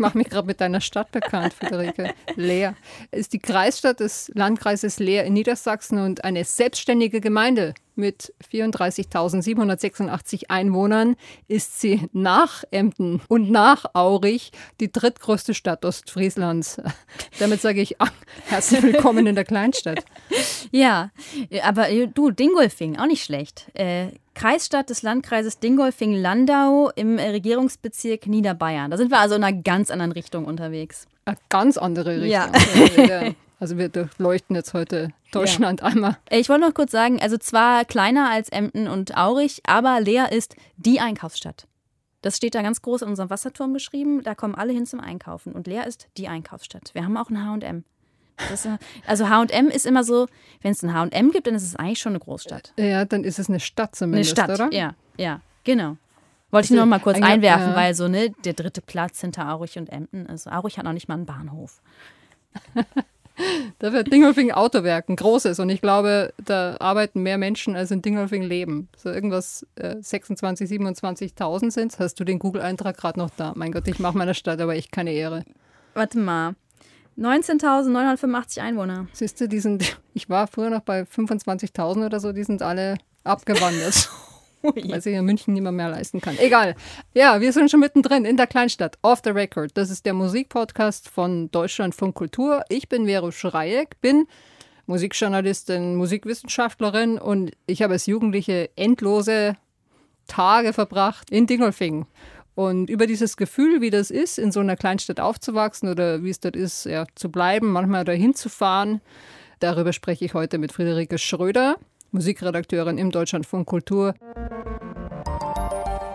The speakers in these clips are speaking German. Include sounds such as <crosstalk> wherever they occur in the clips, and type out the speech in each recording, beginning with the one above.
mache mich gerade mit deiner Stadt bekannt, Friederike. Leer ist die Kreisstadt des Landkreises Leer in Niedersachsen und eine selbstständige Gemeinde mit 34.786 Einwohnern ist sie nach Emden und nach Aurich die drittgrößte Stadt Ostfrieslands. <laughs> Damit sage ich ach, herzlich willkommen in der Kleinstadt. <laughs> Ja, aber du, Dingolfing, auch nicht schlecht. Äh, Kreisstadt des Landkreises Dingolfing-Landau im Regierungsbezirk Niederbayern. Da sind wir also in einer ganz anderen Richtung unterwegs. Eine ganz andere Richtung. Ja. Also wir durchleuchten <laughs> jetzt heute Deutschland ja. einmal. Ich wollte noch kurz sagen, also zwar kleiner als Emden und Aurich, aber Leer ist die Einkaufsstadt. Das steht da ganz groß in unserem Wasserturm geschrieben. Da kommen alle hin zum Einkaufen. Und Leer ist die Einkaufsstadt. Wir haben auch ein H&M. also H&M ist immer so, wenn es ein H&M gibt, dann ist es eigentlich schon eine Großstadt. Ja, dann ist es eine Stadt zumindest, Eine Stadt, oder? ja, ja, genau. Wollte ich nur noch mal kurz einwerfen, ja. weil so, ne, der dritte Platz hinter Aurich und Emden ist. Also Aurich hat noch nicht mal einen Bahnhof. <laughs> Da wird Dingolfing Autowerken, großes. Und ich glaube, da arbeiten mehr Menschen, als in Dingolfing leben. So irgendwas äh, 26, 27.000 sind Hast du den Google-Eintrag gerade noch da? Mein Gott, ich mache meiner Stadt aber echt keine Ehre. Warte mal. 19.985 Einwohner. Siehst du, die sind, ich war früher noch bei 25.000 oder so, die sind alle abgewandert. <laughs> <laughs> weil sich in München niemand mehr leisten kann. Egal. Ja, wir sind schon mittendrin in der Kleinstadt. Off the Record. Das ist der Musikpodcast von Deutschlandfunk Kultur. Ich bin Vero Schreieck, bin Musikjournalistin, Musikwissenschaftlerin und ich habe als Jugendliche endlose Tage verbracht in Dingolfing. Und über dieses Gefühl, wie das ist, in so einer Kleinstadt aufzuwachsen oder wie es dort ist, ja, zu bleiben, manchmal dahin zu fahren, darüber spreche ich heute mit Friederike Schröder. Musikredakteurin im Deutschlandfunk Kultur.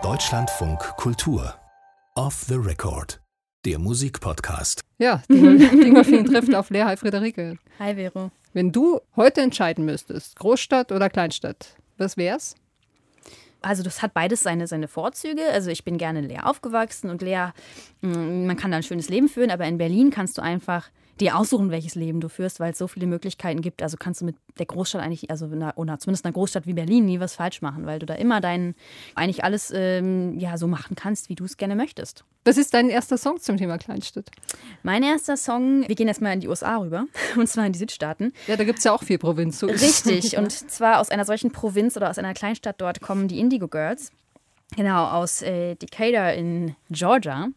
Deutschlandfunk Kultur. Off the Record. Der Musikpodcast. Ja, Dingolfing <laughs> trifft auf Lea. Hi Friederike. Hi Vero. Wenn du heute entscheiden müsstest, Großstadt oder Kleinstadt, was wär's? Also das hat beides seine, seine Vorzüge. Also ich bin gerne in Leer aufgewachsen und Leer, mm, man kann da ein schönes Leben führen, aber in Berlin kannst du einfach dir aussuchen, welches Leben du führst, weil es so viele Möglichkeiten gibt. Also kannst du mit der Großstadt eigentlich, also einer, oder zumindest einer Großstadt wie Berlin, nie was falsch machen, weil du da immer dein, eigentlich alles ähm, ja, so machen kannst, wie du es gerne möchtest. Was ist dein erster Song zum Thema Kleinstadt? Mein erster Song, wir gehen erstmal in die USA rüber, <laughs> und zwar in die Südstaaten. Ja, da gibt es ja auch vier Provinzen. Richtig, <laughs> und zwar aus einer solchen Provinz oder aus einer Kleinstadt dort kommen die Indigo Girls. Genau, aus äh, Decatur in Georgia.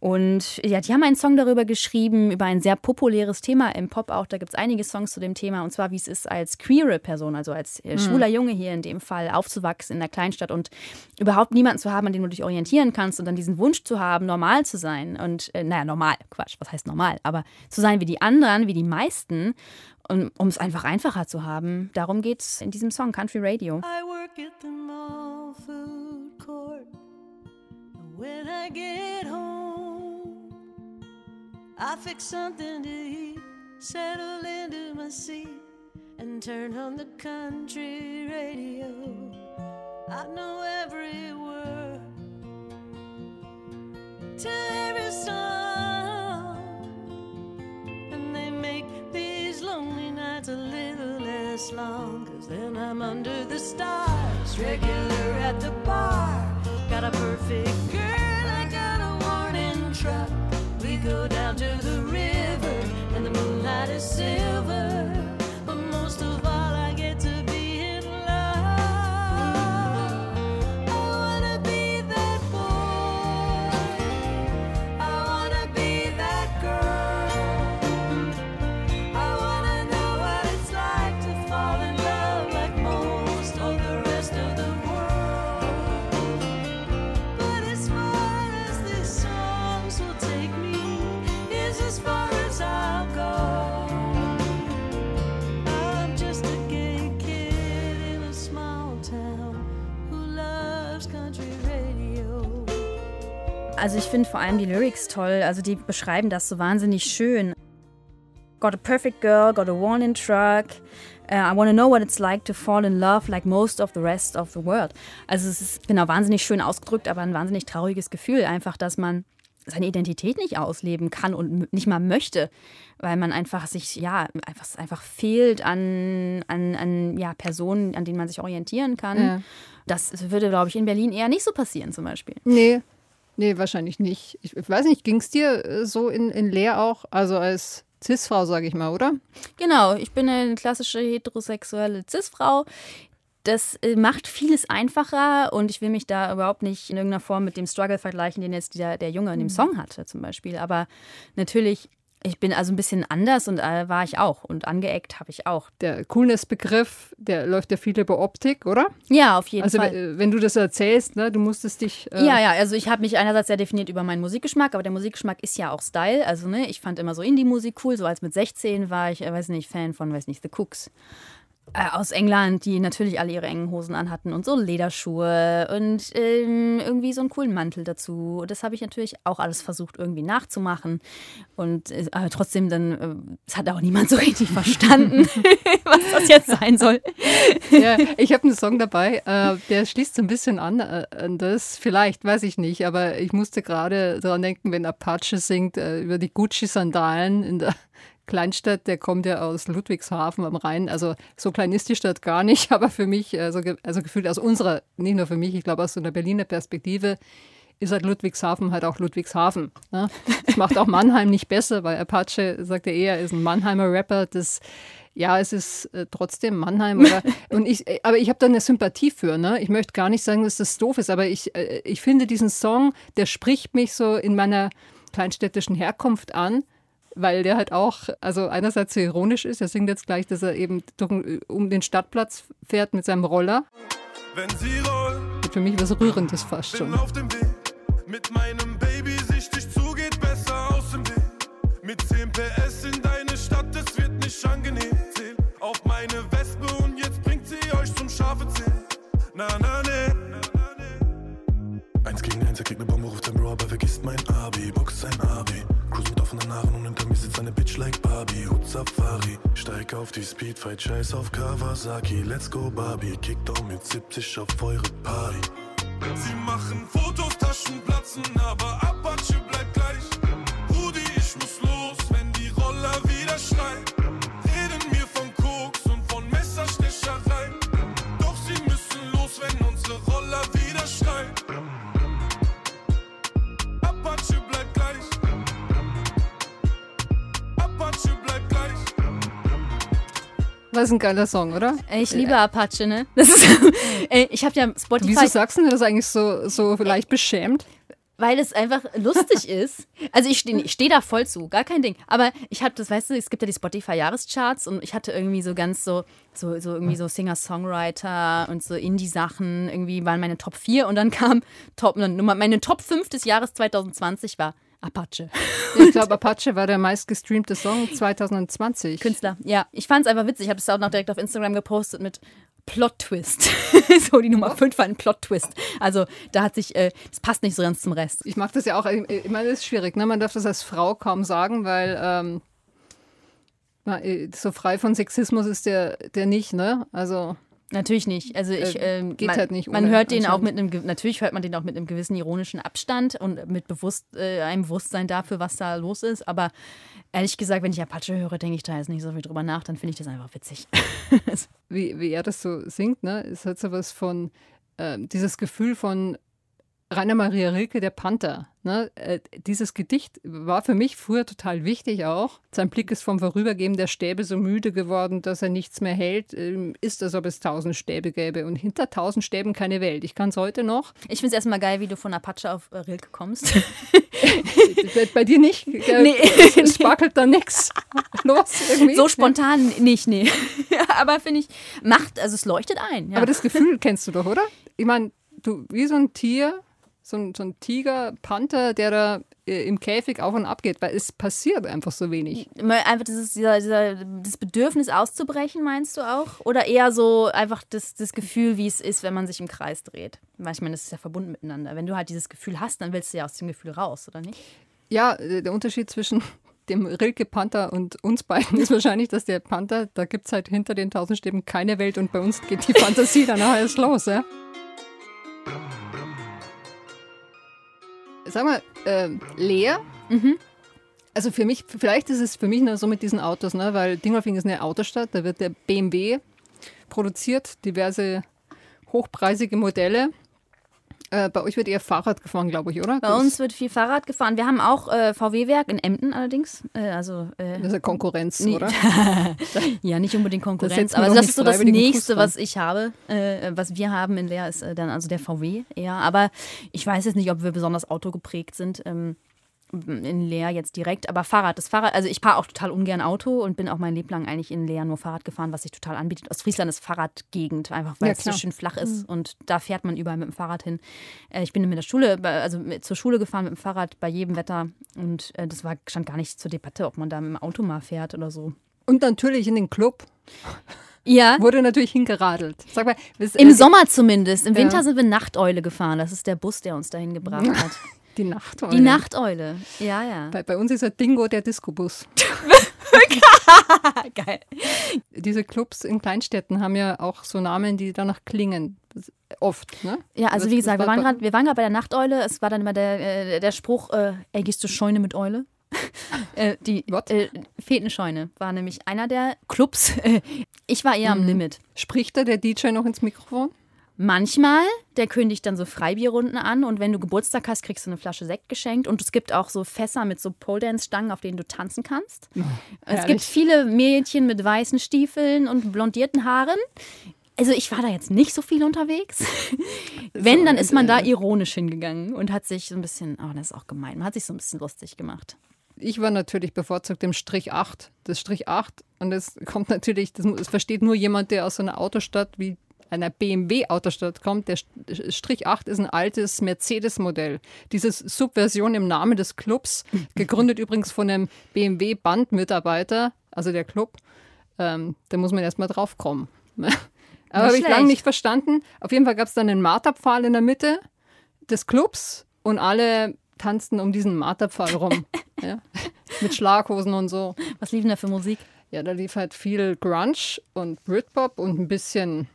Und ja, die haben einen Song darüber geschrieben, über ein sehr populäres Thema im Pop auch. Da gibt es einige Songs zu dem Thema. Und zwar, wie es ist, als queere Person, also als äh, mhm. schwuler Junge hier in dem Fall, aufzuwachsen in der Kleinstadt und überhaupt niemanden zu haben, an dem du dich orientieren kannst und dann diesen Wunsch zu haben, normal zu sein. Und, äh, naja, normal, Quatsch, was heißt normal? Aber zu sein wie die anderen, wie die meisten. Und um es einfach einfacher zu haben, darum geht es in diesem Song Country Radio. I work at the mall food court. When I get I fix something to eat, settle into my seat, and turn on the country radio. I know every word to every song, and they make these lonely nights a little less long. Cause then I'm under the stars, regular at the bar, got a perfect girl, I got a warning truck to the river, and the moonlight is silver. Also ich finde vor allem die Lyrics toll. Also die beschreiben das so wahnsinnig schön. Got a perfect girl, got a worn-in truck. Uh, I want to know what it's like to fall in love like most of the rest of the world. Also es ist genau wahnsinnig schön ausgedrückt, aber ein wahnsinnig trauriges Gefühl einfach, dass man seine Identität nicht ausleben kann und nicht mal möchte, weil man einfach sich, ja, einfach, einfach fehlt an, an, an ja, Personen, an denen man sich orientieren kann. Ja. Das würde, glaube ich, in Berlin eher nicht so passieren zum Beispiel. Nee, Nee, wahrscheinlich nicht. Ich, ich weiß nicht, ging es dir äh, so in, in Leer auch? Also als Cis-Frau, sage ich mal, oder? Genau, ich bin eine klassische heterosexuelle Cis-Frau. Das äh, macht vieles einfacher und ich will mich da überhaupt nicht in irgendeiner Form mit dem Struggle vergleichen, den jetzt der, der Junge in dem Mhm. Song hatte, zum Beispiel. Aber natürlich, ich bin also ein bisschen anders und äh, war ich auch. Und angeeckt habe ich auch. Der Coolness-Begriff, der läuft ja viel über Optik, oder? Ja, auf jeden Also Fall. we- wenn du das erzählst, ne, du musstest dich. Äh, Ja, ja, also ich habe mich einerseits sehr definiert über meinen Musikgeschmack, aber der Musikgeschmack ist ja auch Style. Also, ne, ich fand immer so Indie-Musik cool. So als mit 16 war ich, äh, weiß nicht, Fan von, weiß nicht, The Cooks. Äh, aus England, die natürlich alle ihre engen Hosen anhatten und so Lederschuhe und ähm, irgendwie so einen coolen Mantel dazu. Das habe ich natürlich auch alles versucht irgendwie nachzumachen. Und äh, aber trotzdem dann, äh, es hat auch niemand so richtig <laughs> verstanden, <laughs> was das jetzt sein soll. Ja, ich habe einen Song dabei, äh, der schließt so ein bisschen an, äh, an das. Vielleicht, weiß ich nicht, aber ich musste gerade daran denken, wenn Apache singt äh, über die Gucci-Sandalen in der Kleinstadt, der kommt ja aus Ludwigshafen am Rhein. Also so klein ist die Stadt gar nicht, <laughs> aber für mich, also, also gefühlt aus unserer, nicht nur für mich, ich glaube aus so einer Berliner Perspektive, ist halt Ludwigshafen halt auch Ludwigshafen. Ne? Das macht auch Mannheim nicht besser, weil Apache, sagt er eher, ist ein Mannheimer Rapper. Das, ja, es ist äh, trotzdem Mannheim. Oder, <laughs> und ich, äh, aber ich habe da eine Sympathie für. Ne? Ich möchte gar nicht sagen, dass das doof ist, aber ich, äh, ich finde diesen Song, der spricht mich so in meiner kleinstädtischen Herkunft an. Weil der halt auch, also einerseits so ironisch ist, er singt jetzt gleich, dass er eben durch, um den Stadtplatz fährt mit seinem Roller. Wenn sie rollt, Für mich was Rührendes fast bin schon. auf dem Weg. Mit meinem Baby sichtig zu, geht besser aus dem Weg. Mit 10 PS in deine Stadt, es wird nicht angenehm. Zähl auf meine Wespe und jetzt bringt sie euch zum Schafe zählen. Na, na, ne. Eins gegen eins, er kriegt ne Bombe, ruft sein Bro, aber vergisst mein Abi. Box sein Abi. Cruise mit offenen Haaren und mir sitzt eine Bitch like Barbie. Hut Safari. Steig auf die Speedfight, scheiß auf Kawasaki. Let's go Barbie. Kickdown mit 70 auf eure Party. Sie machen Fotos, Taschen platzen, aber Apache Das ist ein geiler Song, oder? Ich liebe Apache, ne? Das ist, Ey, <laughs> ich habe ja Spotify. Wieso sagst du das eigentlich so, so leicht beschämt? Weil es einfach lustig <laughs> ist. Also ich stehe steh da voll zu, gar kein Ding. Aber ich habe das, weißt du, es gibt ja die Spotify-Jahrescharts und ich hatte irgendwie so ganz so, so, so irgendwie so Singer-Songwriter und so Indie-Sachen. Irgendwie waren meine Top 4 und dann kam Top, meine Top 5 des Jahres 2020 war Apache. <laughs> Ich glaube, Apache war der meistgestreamte Song 2020. Künstler. Ja, ich fand es einfach witzig. Ich habe das auch noch direkt auf Instagram gepostet mit Plot-Twist. <laughs> so, die Nummer 5 war ein Plot-Twist. Also da hat sich, äh, das passt nicht so ganz zum Rest. Ich mag das ja auch, ich ich meine, das ist schwierig. Ne? Man darf das als Frau kaum sagen, weil ähm, äh, so frei von Sexismus ist der, der nicht. Ne? Also Natürlich nicht. Also ich Äh, ähm, geht man, halt nicht Man hört den auch mit einem natürlich hört man den auch mit einem gewissen ironischen Abstand und mit bewusst äh, einem Bewusstsein dafür, was da los ist. Aber ehrlich gesagt, wenn ich Apache höre, denke ich da jetzt nicht so viel drüber nach. Dann finde ich das einfach witzig. <laughs> wie, wie er das so singt, ne? ist halt so was von, ähm, dieses Gefühl von Rainer Maria Rilke, der Panther. Ne? Äh, dieses Gedicht war für mich früher total wichtig auch. Sein Blick ist vom Vorübergehen der Stäbe so müde geworden, dass er nichts mehr hält. Ähm, ist, als ob es tausend Stäbe gäbe. Und hinter tausend Stäben keine Welt. Ich kann es heute noch. Ich finde es erstmal geil, wie du von Apache auf äh, Rilke kommst. <laughs> bei, bei dir nicht? <laughs> Äh, Nee. Es sparkelt da nichts los irgendwie. so spontan nicht, nee. <laughs> Aber finde ich, macht, also es leuchtet ein. Ja. Aber das Gefühl kennst du doch, oder? Ich meine, du wie so ein Tier, so ein, so ein Tiger, Panther, der da äh, im Käfig auf und ab geht, weil es passiert einfach so wenig. Einfach dieses, dieser, dieser, das Bedürfnis auszubrechen, meinst du auch? Oder eher so einfach das, das Gefühl, wie es ist, wenn man sich im Kreis dreht? Weil ich meine, das ist ja verbunden miteinander. Wenn du halt dieses Gefühl hast, dann willst du ja aus dem Gefühl raus, oder nicht? Ja, äh, der Unterschied zwischen <laughs> dem Rilke Panther und uns beiden ist wahrscheinlich, dass der Panther, da gibt es halt hinter den tausend Stäben keine Welt und bei uns geht die Fantasie dann nachher erst los. Ja? Sag mal, äh, Lea, also für mich, vielleicht ist es für mich nur so mit diesen Autos, ne? weil Dingolfing ist eine Autostadt, da wird der BMW produziert, diverse hochpreisige Modelle. Äh, bei euch wird eher Fahrrad gefahren, glaube ich, oder? Bei uns wird viel Fahrrad gefahren. Wir haben auch äh, VW-Werk in Emden allerdings. Äh, also, äh, das ist ja Konkurrenz, oder? <laughs> ja, nicht unbedingt Konkurrenz, aber das ist so das nächste, was ich habe, äh, was wir haben in Leer, ist äh, dann also der VW eher. Aber ich weiß jetzt nicht, ob wir besonders autogeprägt sind. Ähm, in Leer jetzt direkt, aber Fahrrad, das Fahrrad, also ich fahre auch total ungern Auto und bin auch mein Leben lang eigentlich in Leer nur Fahrrad gefahren, was sich total anbietet. Ostfriesland ist Fahrradgegend, einfach weil Ja, es so schön flach ist und da fährt man überall mit dem Fahrrad hin. Äh, ich bin mit der Schule, also zur Schule gefahren mit dem Fahrrad bei jedem Wetter und äh, das war, stand gar nicht zur Debatte, ob man da mit dem Auto mal fährt oder so. Und natürlich in den Club Ja, wurde natürlich hingeradelt. Sag mal, was- Im äh, Sommer zumindest. Im Ja. Winter sind wir Nachteule gefahren. Das ist der Bus, der uns dahin gebracht <laughs> hat. Die Nacht. Die Nachteule. Ja, ja. Bei, bei uns ist ja Dingo der Discobus. <laughs> Geil. Diese Clubs in Kleinstädten haben ja auch so Namen, die danach klingen. Oft, ne? Ja, also Das- wie gesagt, wir war waren gerade bei der Nachteule. Es war dann immer der, äh, der Spruch, äh, ey, gehst du Scheune mit Eule? <laughs> äh, die What? äh, Fetenscheune war nämlich einer der Clubs. <laughs> ich war eher am Limit. Spricht da der DJ noch ins Mikrofon? Manchmal, der kündigt dann so Freibierrunden an und wenn du Geburtstag hast, kriegst du eine Flasche Sekt geschenkt und es gibt auch so Fässer mit so Pole-Dance-Stangen, auf denen du tanzen kannst. es herrlich. gibt viele Mädchen mit weißen Stiefeln und blondierten Haaren. Also ich war da jetzt nicht so viel unterwegs. <laughs> wenn, dann ist man da ironisch hingegangen und hat sich so ein bisschen, oh, das ist auch gemein, man hat sich so ein bisschen lustig gemacht. Ich war natürlich bevorzugt im Strich 8. Das Strich 8. Und das kommt natürlich, das, das versteht nur jemand, der aus so einer Autostadt wie einer BMW-Autostadt kommt. Der St- Strich 8 ist ein altes Mercedes-Modell. Diese Subversion im Namen des Clubs, <laughs> gegründet übrigens von einem BMW-Bandmitarbeiter, also der Club, ähm, da muss man erstmal drauf kommen. <laughs> Aber habe ich lange nicht verstanden. Auf jeden Fall gab es dann einen Marterpfahl in der Mitte des Clubs und alle tanzten um diesen Marterpfahl rum. <laughs> ja? Mit Schlaghosen und so. Was lief denn da für Musik? Ja, da lief halt viel Grunge und Britpop und ein bisschen,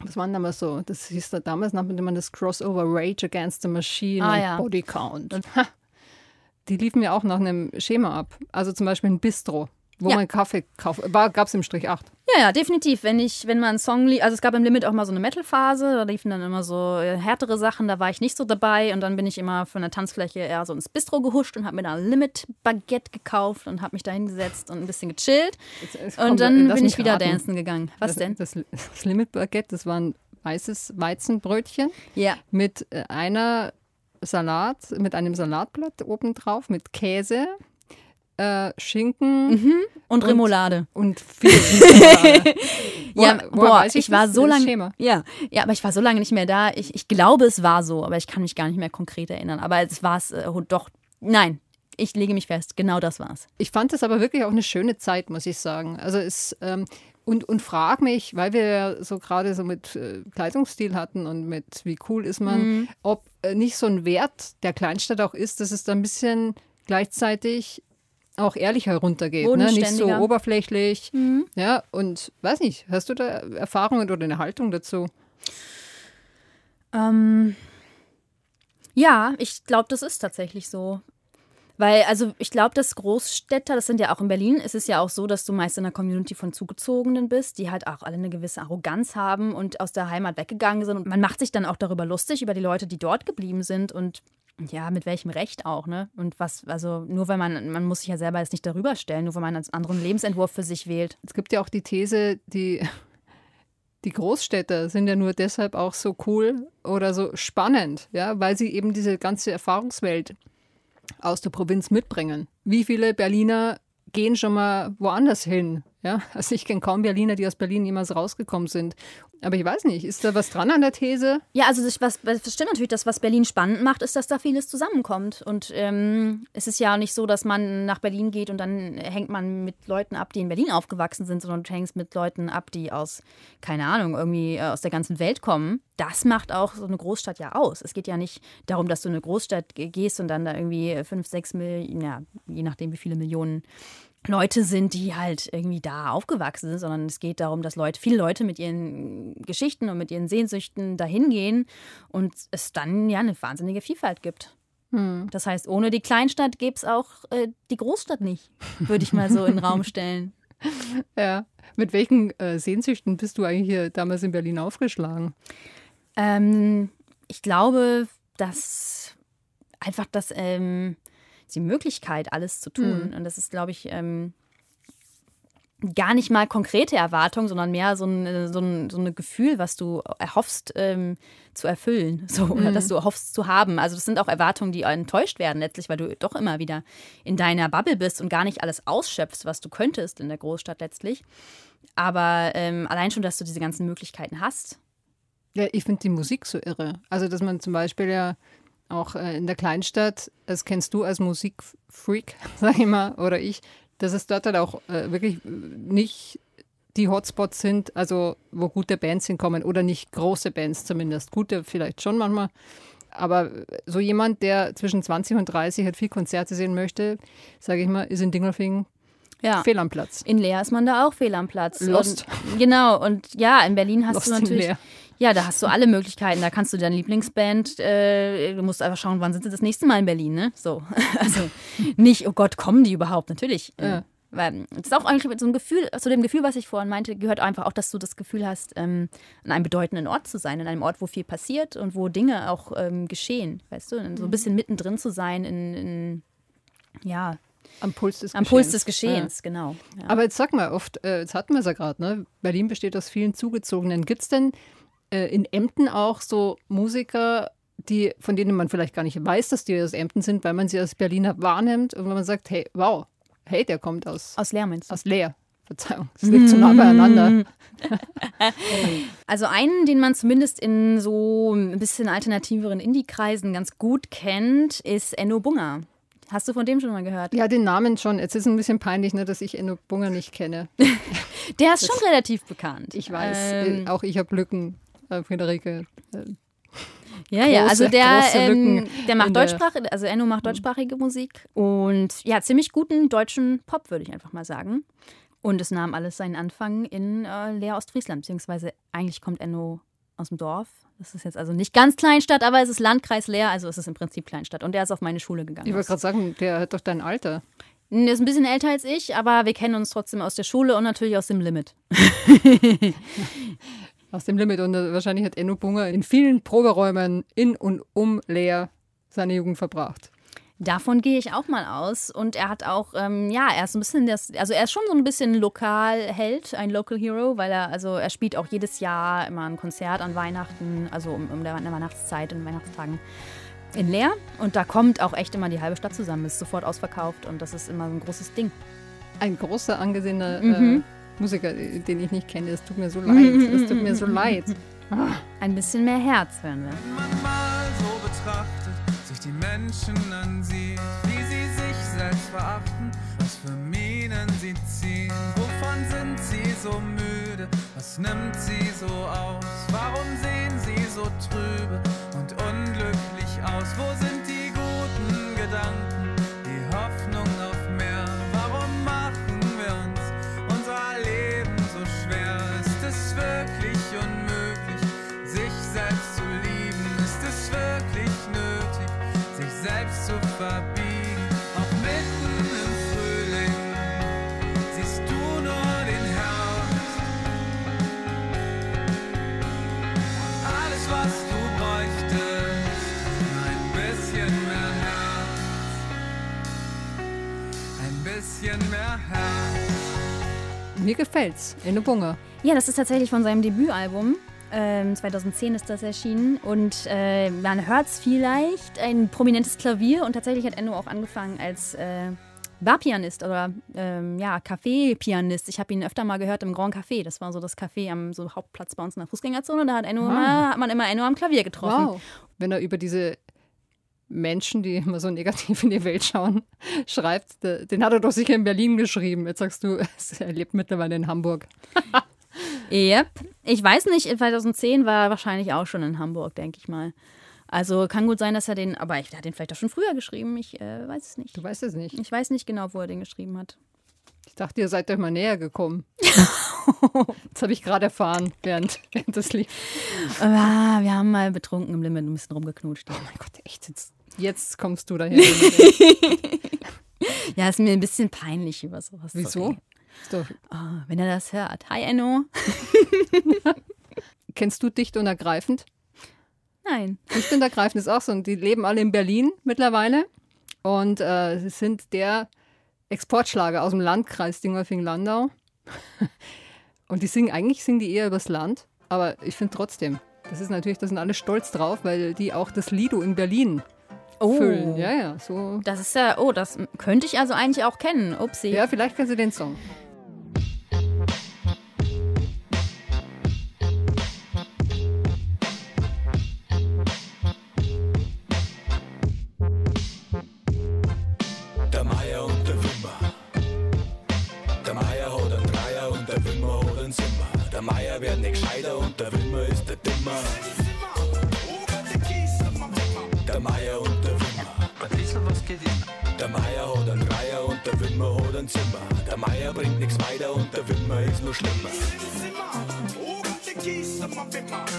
was waren damals so? Das hieß da damals, nannte man das Crossover Rage Against the Machine Ah, und ja. Body Count. Und, ha, die liefen ja auch nach einem Schema ab. Also zum Beispiel ein Bistro, wo Ja. man Kaffee kauft. Gab es im Strich 8. Ja, ja, definitiv. Wenn ich, wenn man einen Song lief, also es gab im Limit auch mal so eine Metal-Phase, da liefen dann immer so äh, härtere Sachen, da war ich nicht so dabei und dann bin ich immer von der Tanzfläche eher so ins Bistro gehuscht und habe mir da ein Limit-Baguette gekauft und habe mich da hingesetzt und ein bisschen gechillt. Und dann bin ich wieder dancen gegangen. Was das, denn? Das, das Limit Baguette, das war ein weißes Weizenbrötchen Ja. mit äh, einer Salat, mit einem Salatblatt obendrauf, mit Käse, äh, Schinken Und, Und- Remoulade. und <laughs> viel Schokolade. Ja, Woher- woher boah, weiß ich, ich war so lange. Ja, ja, aber ich war so lange nicht mehr da. Ich, ich glaube, es war so, aber ich kann mich gar nicht mehr konkret erinnern. Aber es war es äh, doch. Nein, ich lege mich fest. Genau das war's. Ich fand es aber wirklich auch eine schöne Zeit, muss ich sagen. Also es ähm, und, und frag mich, weil wir ja so gerade so mit äh, Kleidungsstil hatten und mit wie cool ist man, Mhm. ob äh, nicht so ein Wert der Kleinstadt auch ist, dass es da ein bisschen gleichzeitig auch ehrlich heruntergeht, ne? nicht so oberflächlich. Mhm. Ja, und weiß nicht, hast du da Erfahrungen oder eine Haltung dazu? Ähm, ja, ich glaube, das ist tatsächlich so. Weil, also ich glaube, dass Großstädter, das sind ja auch in Berlin, ist es ja auch so, dass du meist in einer Community von Zugezogenen bist, die halt auch alle eine gewisse Arroganz haben und aus der Heimat weggegangen sind. Und man macht sich dann auch darüber lustig, über die Leute, die dort geblieben sind und ja, mit welchem Recht auch, ne? Und was, also nur weil man, man muss sich ja selber jetzt nicht darüber stellen, nur weil man einen anderen Lebensentwurf für sich wählt. Es gibt ja auch die These, die, die Großstädter sind ja nur deshalb auch so cool oder so spannend, ja, weil sie eben diese ganze Erfahrungswelt aus der Provinz mitbringen. Wie viele Berliner gehen schon mal woanders hin? Ja, <laughs> also ich kenne kaum Berliner, die aus Berlin jemals rausgekommen sind. Aber ich weiß nicht, ist da was dran an der These? Ja, also das, was, das stimmt natürlich, das, was Berlin spannend macht, ist, dass da vieles zusammenkommt. Und ähm, es ist ja nicht so, dass man nach Berlin geht und dann hängt man mit Leuten ab, die in Berlin aufgewachsen sind, sondern du hängst mit Leuten ab, die aus, keine Ahnung, irgendwie äh, aus der ganzen Welt kommen. Das macht auch so eine Großstadt ja aus. Es geht ja nicht darum, dass du in eine Großstadt ge- gehst und dann da irgendwie fünf, sechs Millionen, ja, je nachdem, wie viele Millionen Leute sind, die halt irgendwie da aufgewachsen sind, sondern es geht darum, dass Leute, viele Leute mit ihren Geschichten und mit ihren Sehnsüchten dahin gehen und es dann ja eine wahnsinnige Vielfalt gibt. Das heißt, ohne die Kleinstadt gäbe es auch äh, die Großstadt nicht, würde ich mal so in den Raum stellen. <laughs> Ja. Mit welchen äh, Sehnsüchten bist du eigentlich hier damals in Berlin aufgeschlagen? Ähm, ich glaube, dass einfach das, ähm, die Möglichkeit, alles zu tun. Und das ist, glaube ich, ähm, gar nicht mal konkrete Erwartung, sondern mehr so ein, so ein, so ein Gefühl, was du erhoffst ähm, zu erfüllen, <laughs> so, oder dass du erhoffst zu haben. Also das sind auch Erwartungen, die enttäuscht werden letztlich, weil du doch immer wieder in deiner Bubble bist und gar nicht alles ausschöpfst, was du könntest in der Großstadt letztlich. Aber ähm, allein schon, dass du diese ganzen Möglichkeiten hast. Ja, ich finde die Musik so irre. Also, dass man zum Beispiel ja auch äh, in der Kleinstadt, das kennst du als Musikfreak, <laughs> sag ich mal, oder ich, dass es dort halt auch äh, wirklich nicht die Hotspots sind, also wo gute Bands hinkommen oder nicht große Bands zumindest. Gute vielleicht schon manchmal. Aber so jemand, der zwischen 20 und 30 halt viel Konzerte sehen möchte, sage ich mal, ist in Dingelfing Ja. fehl am Platz. In Leer ist man da auch fehl am Platz. Lost. Und, genau, und ja, in Berlin hast Lost du natürlich. Ja, da hast du alle Möglichkeiten. Da kannst du deine Lieblingsband, äh, du musst einfach schauen, wann sind sie das nächste Mal in Berlin, ne? So. <laughs> Also nicht, oh Gott, kommen die überhaupt? Natürlich. Ja. Weil das ist auch eigentlich mit so ein Gefühl, zu dem Gefühl, was ich vorhin meinte, gehört einfach auch, dass du das Gefühl hast, ähm, an einem bedeutenden Ort zu sein, an einem Ort, wo viel passiert und wo Dinge auch ähm, geschehen, weißt du? Und so ein bisschen mittendrin zu sein in, in ja, Am Puls des am Geschehens. Puls des Geschehens, genau. Ja. Aber jetzt sag mal, oft, äh, jetzt hatten wir es ja gerade, ne? Berlin besteht aus vielen Zugezogenen. Gibt es denn äh, in Emden auch so Musiker, die, von denen man vielleicht gar nicht weiß, dass die aus Emden sind, weil man sie als Berliner wahrnimmt und wenn man sagt, hey, wow, hey, der kommt aus, Aus Leer meinst du? aus Leer. Verzeihung, es liegt zu nah beieinander. <laughs> Also einen, den man zumindest in so ein bisschen alternativeren Indie-Kreisen ganz gut kennt, ist Enno Bunger. Hast du von dem schon mal gehört? Ja, den Namen schon. Jetzt ist es ein bisschen peinlich, ne, dass ich Enno Bunger nicht kenne. <laughs> Der ist schon relativ bekannt. Ich weiß, Ähm, äh, auch ich habe Lücken, Friederike. Äh, ja, ja, also große- der, große ähm, der macht deutschsprachige, also Enno macht deutschsprachige Musik und ja, ziemlich guten deutschen Pop, würde ich einfach mal sagen. Und es nahm alles seinen Anfang in äh, Leer Ostfriesland, beziehungsweise eigentlich kommt Enno aus dem Dorf. Das ist jetzt also nicht ganz Kleinstadt, aber es ist Landkreis Leer, also es ist im Prinzip Kleinstadt. Und der ist auf meine Schule gegangen. ich wollte gerade sagen, der hat doch dein Alter. Der ist ein bisschen älter als ich, aber wir kennen uns trotzdem aus der Schule und natürlich aus dem Limit. <laughs> <laughs> Aus dem Limit. Und äh, wahrscheinlich hat Enno Bunger in vielen Proberäumen in und um Leer seine Jugend verbracht. Davon gehe ich auch mal aus. Und er hat auch, ähm, ja, er ist ein bisschen das, also er ist schon so ein bisschen Lokalheld, ein Local Hero, weil er, also er spielt auch jedes Jahr immer ein Konzert an Weihnachten, also um, um der, in der Weihnachtszeit, in Weihnachtstagen in Leer. Und da kommt auch echt immer die halbe Stadt zusammen, ist sofort ausverkauft und das ist immer so ein großes Ding. Ein großer, angesehener Mhm. äh, Musiker, den ich nicht kenne. Es tut mir so leid. Es tut mir so leid. <laughs> Ein bisschen mehr Herz hören wir. Wenn man mal so betrachtet, sich die Menschen ansieht, wie sie sich selbst verachten, was für Minen sie ziehen, wovon sind sie so müde, was nimmt sie so aus, warum sehen sie so trübe und unglücklich aus, wo sind die guten Gedanken, die Hoffnung selbst zu verbiegen, auch mitten im Frühling siehst du nur den Herbst. Alles, was du bräuchtest, ein bisschen mehr Herz, ein bisschen mehr Herz. Mir gefällt's. Enno Bunger. Ja, das ist tatsächlich von seinem Debütalbum. Ähm, 2010 ist das erschienen und äh, man hört es vielleicht, ein prominentes Klavier und tatsächlich hat Enno auch angefangen als äh, Barpianist oder ähm, ja, Café-Pianist. Ich habe ihn öfter mal gehört im Grand Café. Das war so das Café am so Hauptplatz bei uns in der Fußgängerzone. Da hat, Enno immer, hat man immer Enno am Klavier getroffen. Wow. Wenn er über diese Menschen, die immer so <laughs> negativ in die Welt schauen, schreibt, de- den hat er doch sicher in Berlin geschrieben. Jetzt sagst du, <laughs> er lebt mittlerweile in Hamburg. Yep. Ich weiß nicht, 2010 war er wahrscheinlich auch schon in Hamburg, denke ich mal. Also kann gut sein, dass er den, aber ich, der hat den vielleicht auch schon früher geschrieben. Ich äh, weiß es nicht. Du weißt es nicht. Ich weiß nicht genau, wo er den geschrieben hat. Ich dachte, ihr seid euch mal näher gekommen. <laughs> das habe ich gerade erfahren, während, während das lief. Ah, wir haben mal betrunken im Limit ein bisschen rumgeknutscht. Oh mein Gott, echt, jetzt, jetzt kommst du dahin. <laughs> Ja, ist mir ein bisschen peinlich über sowas. zu Wieso? reden. Oh, wenn er das hört. Hi, Enno. <laughs> kennst du dicht und ergreifend? Nein. Schlicht und ergreifend ist auch so. Und die leben alle in Berlin mittlerweile. Und äh, sie sind der Exportschlager aus dem Landkreis Dingolfing-Landau. <laughs> Und die singen, eigentlich singen die eher übers Land. Aber ich finde trotzdem, das ist natürlich, da sind alle stolz drauf, weil die auch das Lido in Berlin füllen. Ja, ja, so. Das ist ja, oh, das könnte ich also eigentlich auch kennen. Upsi. Ja, vielleicht kennst du den Song. Nur schlimmer.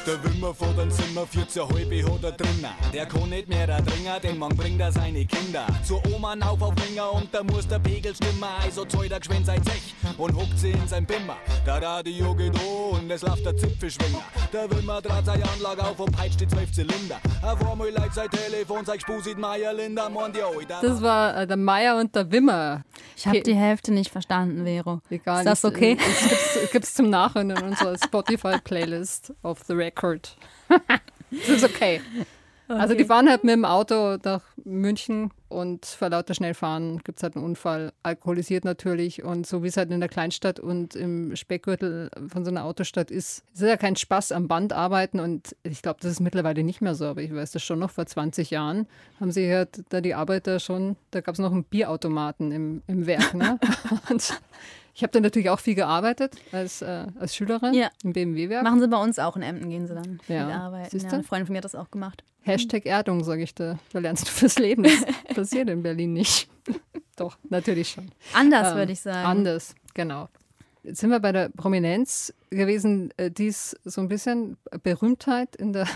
Der Wimmer vor dem Zimmer, 14,5 hat er drinnen. Der kann nicht mehr da dringen, denn man bringt er seine Kinder. Zur Oma auf auf Finger und da muss der Pegel stimmen. Also zahlt er geschwind sein Zech und huckt sie in sein Bimmer. Der Radio geht und es läuft der Zipfelschwinger. Der Wimmer dreht seine Anlage auf und peitscht die 12 Zylinder. Auf einmal leitet sein Telefon, sein Spusit Meier ja, Alter. Das war äh, der Meier und der Wimmer. Ich habe die Hälfte nicht verstanden, Vero. Egal. Ist das es- okay? Es gibt's, gibt's zum Nachhören in unserer Spotify-Playlist of the Record. das <laughs> ist okay. Also die fahren halt mit dem Auto nach München und vor lauter Schnellfahren gibt es halt einen Unfall, alkoholisiert natürlich und so wie es halt in der Kleinstadt und im Speckgürtel von so einer Autostadt ist, ist ja kein Spaß am Band arbeiten und ich glaube, das ist mittlerweile nicht mehr so, aber ich weiß das schon noch, vor 20 Jahren haben sie halt da die Arbeiter schon, da gab es noch einen Bierautomaten im, im Werk, ne? <laughs> und ich habe da natürlich auch viel gearbeitet als, äh, als Schülerin Ja. im BMW-Werk. Machen sie bei uns auch in Emden, gehen sie dann viel Ja, arbeiten. siehst Ja, du? eine Freundin von mir hat das auch gemacht. Hashtag Erdung, sage ich da. Da lernst du fürs Leben. Das <laughs> passiert in Berlin nicht. <laughs> Doch, natürlich schon. Anders, Ähm, würde ich sagen. Anders, genau. Jetzt sind wir bei der Prominenz gewesen, äh, die es so ein bisschen Berühmtheit in der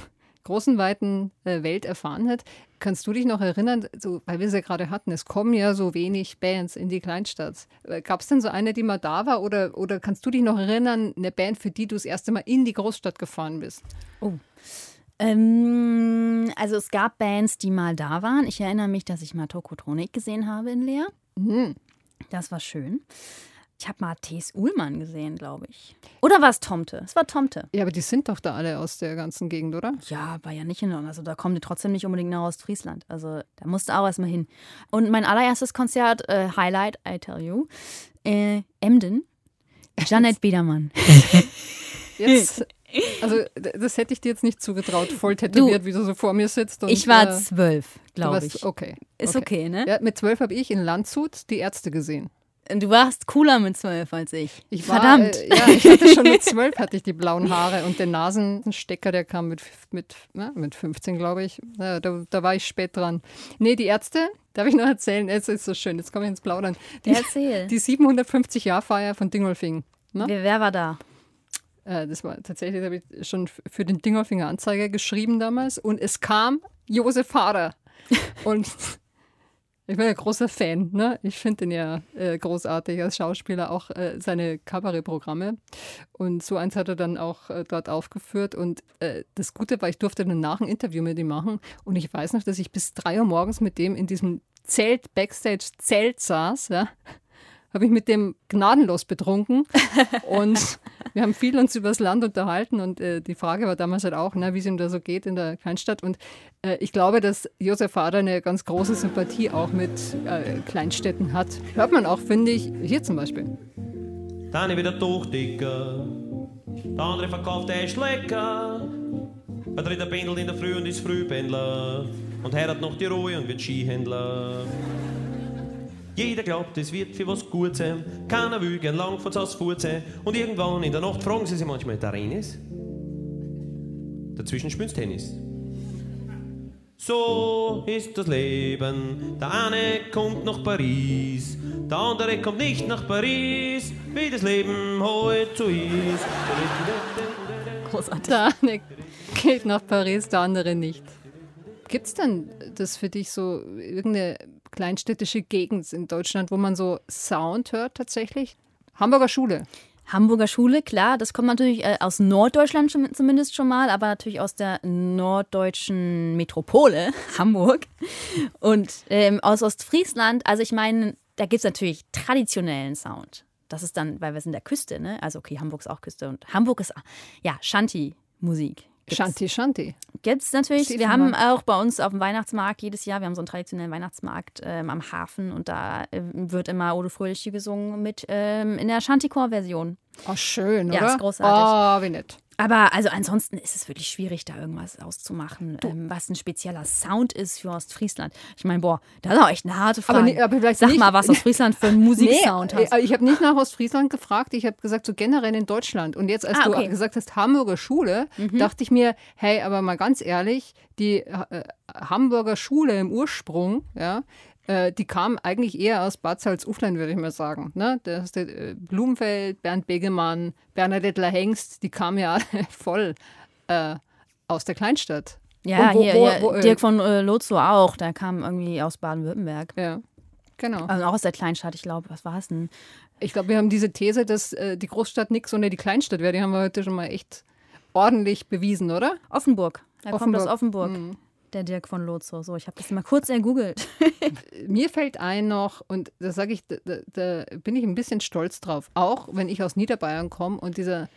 großen, weiten äh, Welt erfahren hat. Kannst du dich noch erinnern, so, weil wir es ja gerade hatten, es kommen ja so wenig Bands in die Kleinstadt. Gab es denn so eine, die mal da war? Oder, oder kannst du dich noch erinnern, eine Band, für die du das erste Mal in die Großstadt gefahren bist? Ähm, also es gab Bands, die mal da waren. Ich erinnere mich, dass ich mal Tokotronik gesehen habe in Leer. Mhm. Das war schön. Ich habe mal T.S. Uhlmann gesehen, glaube ich. Oder war es Tomte? Es war Tomte. Ja, aber die sind doch da alle aus der ganzen Gegend, oder? Ja, war ja nicht in Ordnung. Also da kommen die trotzdem nicht unbedingt nach Ostfriesland. Also da musste auch erstmal hin. Und mein allererstes Konzert, äh, Highlight, I tell you, äh, Emden, Janet Biedermann. <laughs> Jetzt, also das hätte ich dir jetzt nicht zugetraut, voll tätowiert, wie du so vor mir sitzt. Und, Ich war äh, zwölf, du glaube ich. Okay. Ist okay, ne? Ja, mit zwölf habe ich in Landshut die Ärzte gesehen. Du warst cooler mit zwölf als ich. Ich war, Verdammt. Äh, ja, ich hatte schon mit <laughs> zwölf hatte ich die blauen Haare und den Nasenstecker, der kam mit, mit, na, mit 15, glaube ich. Ja, da, da war ich spät dran. Nee, die Ärzte, darf ich noch erzählen? Es ist so schön, jetzt komme ich ins Plaudern. Die, Erzähl. die 750-Jahr-Feier von Dingolfing. Ne? Wer, wer war da? Äh, das war tatsächlich, das habe ich schon für den Dingolfinger Anzeiger geschrieben damals. Und es kam Josef Hader. <laughs> Und ich bin ein großer Fan. Ne? Ich finde ihn ja äh, großartig als Schauspieler, auch äh, seine Kabarettprogramme. Und so eins hat er dann auch äh, dort aufgeführt. Und äh, das Gute war, ich durfte danach ein Interview mit ihm machen. Und ich weiß noch, dass ich bis drei Uhr morgens mit dem in diesem Zelt, Backstage-Zelt saß. Ja? Habe ich mit dem gnadenlos betrunken <laughs> und wir haben viel uns über das Land unterhalten und äh, die Frage war damals halt auch, ne, wie es ihm da so geht in der Kleinstadt und äh, ich glaube, dass Josef Hader eine ganz große Sympathie auch mit äh, Kleinstädten hat. Hört man auch, finde ich, hier zum Beispiel. Der eine wieder Tuchdicker, der andere verkauft Eis lecker. Der dritte pendelt in der Früh und ist Frühpendler und heiratet noch die Ruhe und wird Skihändler. Jeder glaubt, es wird für was gut sein, keiner will gern lang von Haus fort sein und irgendwann in der Nacht fragen sie sich manchmal, der Renis? Dazwischen spielst Tennis. So ist das Leben. Der eine kommt nach Paris, der andere kommt nicht nach Paris, wie das Leben heute so ist. Großartig. Der eine geht nach Paris, der andere nicht. Gibt es denn das für dich so irgendeine kleinstädtische Gegend in Deutschland, wo man so Sound hört tatsächlich? Hamburger Schule. Hamburger Schule, klar, das kommt natürlich äh, aus Norddeutschland schon, zumindest schon mal, aber natürlich aus der norddeutschen Metropole, <laughs> Hamburg. Und ähm, aus Ostfriesland, also ich meine, da gibt es natürlich traditionellen Sound. Das ist dann, weil wir sind der Küste, ne? Also okay, Hamburg ist auch Küste und Hamburg ist, ja, Shanti-Musik. Shanti, Shanti. Gibt es natürlich. Wir haben auch bei uns auf dem Weihnachtsmarkt jedes Jahr, wir haben so einen traditionellen Weihnachtsmarkt ähm, am Hafen und da äh, wird immer Ode Fröhliche gesungen mit ähm, in der Shantikor-Version. Oh, schön, Ja, oder? ist großartig. Oh, wie nett. Aber also ansonsten ist es wirklich schwierig, da irgendwas auszumachen, ähm, was ein spezieller Sound ist für Ostfriesland. Ich meine, boah, das ist auch echt eine harte Frage. Aber nie- aber vielleicht Sag nicht- mal, was Ostfriesland für einen <laughs> Musiksound nee, hat. äh, Ich habe nicht nach Ostfriesland gefragt, ich habe gesagt, so generell in Deutschland. Und jetzt, als Ah, du okay. Mhm. gesagt hast, Hamburger Schule, dachte ich mir, hey, aber mal ganz ehrlich, die äh, Hamburger Schule im Ursprung, ja, äh, die kam eigentlich eher aus Bad Salzuflen, würde ich mal sagen. Ne? Das ist der, äh, Blumenfeld, Bernd Begemann, Bernadette Hengst, die kamen ja <laughs> voll äh, aus der Kleinstadt. Ja, wo- hier, wo- wo, äh, Dirk von äh, Lotso auch, der kam irgendwie aus Baden-Württemberg. Ja, genau. Also auch aus der Kleinstadt, ich glaube, was war es denn? Ich glaube, wir haben diese These, dass äh, die Großstadt nichts ohne die Kleinstadt wäre, die haben wir heute schon mal echt ordentlich bewiesen, oder? Offenburg. Er kommt aus Offenburg. Offenburg. Mhm. Der Dirk von Lotso. So, ich habe das mal kurz ergoogelt. <laughs> Mir fällt ein noch, und da sage ich, da, da, bin ich ein bisschen stolz drauf, auch wenn ich aus Niederbayern komme und dieser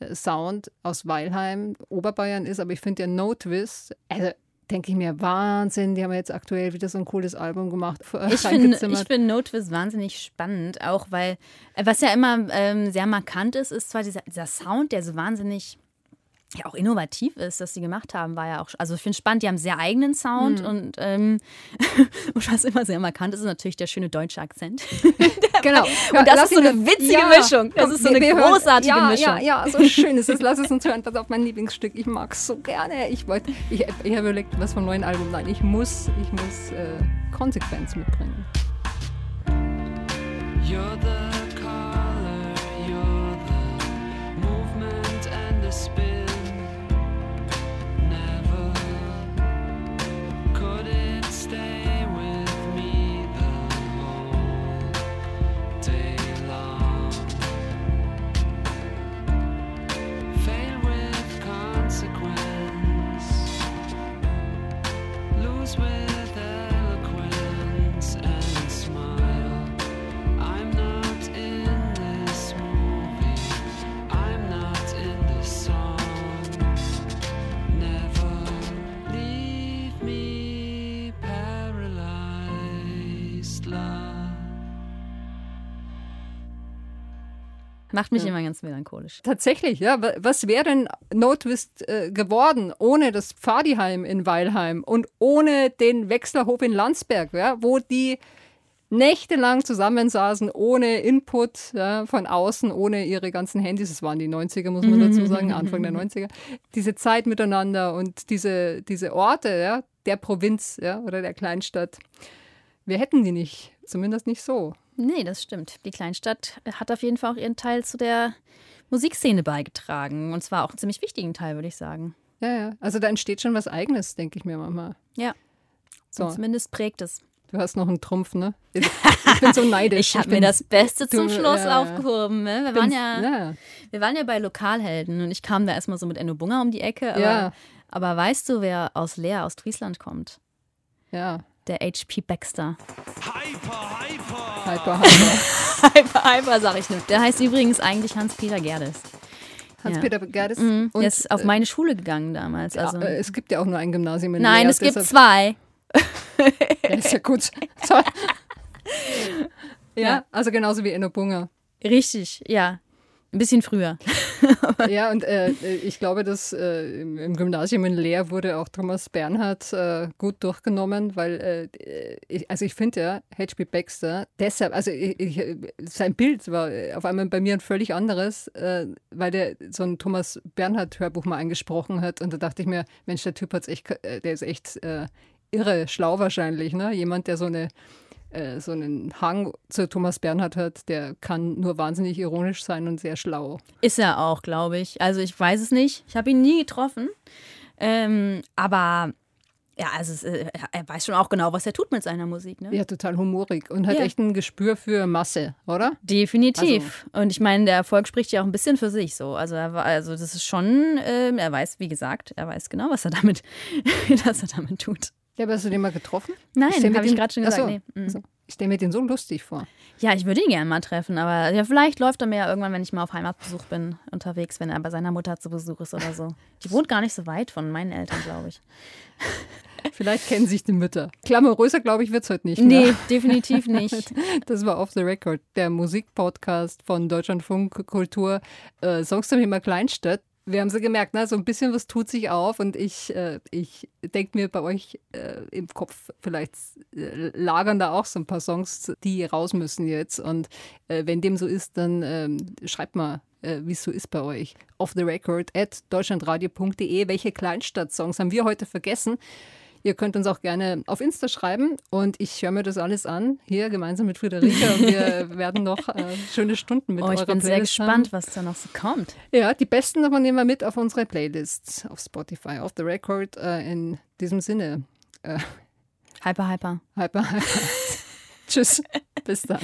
äh, Sound aus Weilheim, Oberbayern ist, aber ich finde der No Twist, also denke ich mir, Wahnsinn, die haben jetzt aktuell wieder so ein cooles Album gemacht. Ich finde ich find No wahnsinnig spannend, auch weil, äh, was ja immer ähm, sehr markant ist, ist zwar dieser, dieser Sound, der so wahnsinnig ja auch innovativ ist, dass sie gemacht haben, war ja auch, also ich finde spannend, die haben einen sehr eigenen Sound und, ähm, <laughs> und was immer sehr markant ist, ist natürlich der schöne deutsche Akzent. <laughs> genau. Und das ist so eine witzige Mischung. Das ist so eine wir hören- großartige ja, Mischung. Ja, ja, so schön ist es. Lass es uns hören. Pass auf mein Lieblingsstück. Ich mag es so gerne. Ich wollte, ich, ich habe überlegt, was vom neuen Album. Nein, ich muss, ich muss äh, Konsequenz mitbringen. You're the Macht mich immer ganz melancholisch. Tatsächlich, ja. Wa- Was wäre denn No Twist äh, geworden ohne das Pfadiheim in Weilheim und ohne den Wechslerhof in Landsberg, ja, wo die nächtelang zusammensaßen, ohne Input ja, von außen, ohne ihre ganzen Handys. Es waren die 90er, muss man dazu sagen, Anfang der <laughs> 90er. Diese Zeit miteinander und diese, diese Orte ja, der Provinz ja, oder der Kleinstadt. Wir hätten die nicht, zumindest nicht so. Nee, das stimmt. Die Kleinstadt hat auf jeden Fall auch ihren Teil zu der Musikszene beigetragen. Und zwar auch einen ziemlich wichtigen Teil, würde ich sagen. Ja, ja. Also da entsteht schon was Eigenes, denke ich mir manchmal. Ja. So. Und zumindest prägt es. Du hast noch einen Trumpf, ne? Ich bin so neidisch. <laughs> Ich habe mir das Beste zum Du- Schluss ja, aufgehoben. Ne? Wir, waren ja, ja. wir waren ja bei Lokalhelden und ich kam da erstmal so mit Enno Bunga um die Ecke. Aber, Ja. aber weißt du, wer aus Leer, aus Friesland kommt? Ja. Der HP Baxter. Hyper, hyper! Hyper, hyper. <laughs> Hyper, hyper, sag ich nur. Der heißt übrigens eigentlich Hans-Peter Gerdes. Hans-Peter Gerdes. Mhm. Und, Der ist auf meine Schule gegangen damals. ja, Also, äh, es gibt ja auch nur ein Gymnasium in nein, Leer, es gibt zwei. Ja, ist ja gut. <laughs> So. ja, Ja. also genauso wie Enno Bunger. Richtig, ja. Ein bisschen früher. <laughs> Ja, und äh, ich glaube, dass äh, im Gymnasium in Leer wurde auch Thomas Bernhard äh, gut durchgenommen, weil, äh, ich, also ich finde ja, H.P. Baxter, deshalb, also ich, ich, sein Bild war auf einmal bei mir ein völlig anderes, äh, weil der so ein Thomas Bernhard-Hörbuch mal eingesprochen hat und da dachte ich mir, Mensch, der Typ hat's echt, äh, der ist echt äh, irre, schlau wahrscheinlich, ne? Jemand, der so eine äh, so einen Hang zu Thomas Bernhard hat, der kann nur wahnsinnig ironisch sein und sehr schlau. Ist er auch, glaube ich. Also ich weiß es nicht. Ich habe ihn nie getroffen. Ähm, aber Ja, also es, äh, er weiß schon auch genau, was er tut mit seiner Musik. Ne? Ja, total humorig und hat Ja. echt ein Gespür für Masse, oder? Definitiv. und ich meine, der Erfolg spricht ja auch ein bisschen für sich so. Also, er, war- also das ist schon, ähm, er weiß, wie gesagt, er weiß genau, was er damit, <laughs> was er damit tut. Ja, aber hast du den mal getroffen? Nein, habe ich gerade schon gesagt. so. Nee. Also, ich stelle mir den so lustig vor. Ja, ich würde ihn gerne mal treffen, aber ja, vielleicht läuft er mir ja irgendwann, wenn ich mal auf Heimatbesuch bin, unterwegs, wenn er bei seiner Mutter zu Besuch ist oder so. Die wohnt gar nicht so weit von meinen Eltern, glaube ich. <laughs> Vielleicht kennen sich die Mütter. Glamouröser, glaube ich, wird es heute nicht. Nee, mehr. definitiv <laughs> nicht. Das war Off the Record, der Musikpodcast von Deutschlandfunk Kultur. Äh, Songs zum Thema Kleinstadt. Wir haben sie gemerkt, ne? so ein bisschen was tut sich auf und ich, äh, ich denke mir bei euch äh, im Kopf, vielleicht äh, lagern da auch so ein paar Songs, die raus müssen jetzt. Und äh, wenn dem so ist, dann ähm, schreibt mal, äh, wie es so ist bei euch. Off the Record at deutschlandradio.de. Welche Kleinstadt-Songs haben wir heute vergessen? Ihr könnt uns auch gerne auf Insta schreiben und ich höre mir das alles an, hier gemeinsam mit Friederike. Und wir <laughs> werden noch äh, schöne Stunden mit Oh, ich bin sehr Playlist gespannt, Haben. was da noch so kommt. Ja, die besten davon nehmen wir mit auf unsere Playlists auf Spotify, auf The Record. Äh, in diesem Sinne, Hyper, hyper. hyper, hyper. <laughs> Tschüss, bis dann.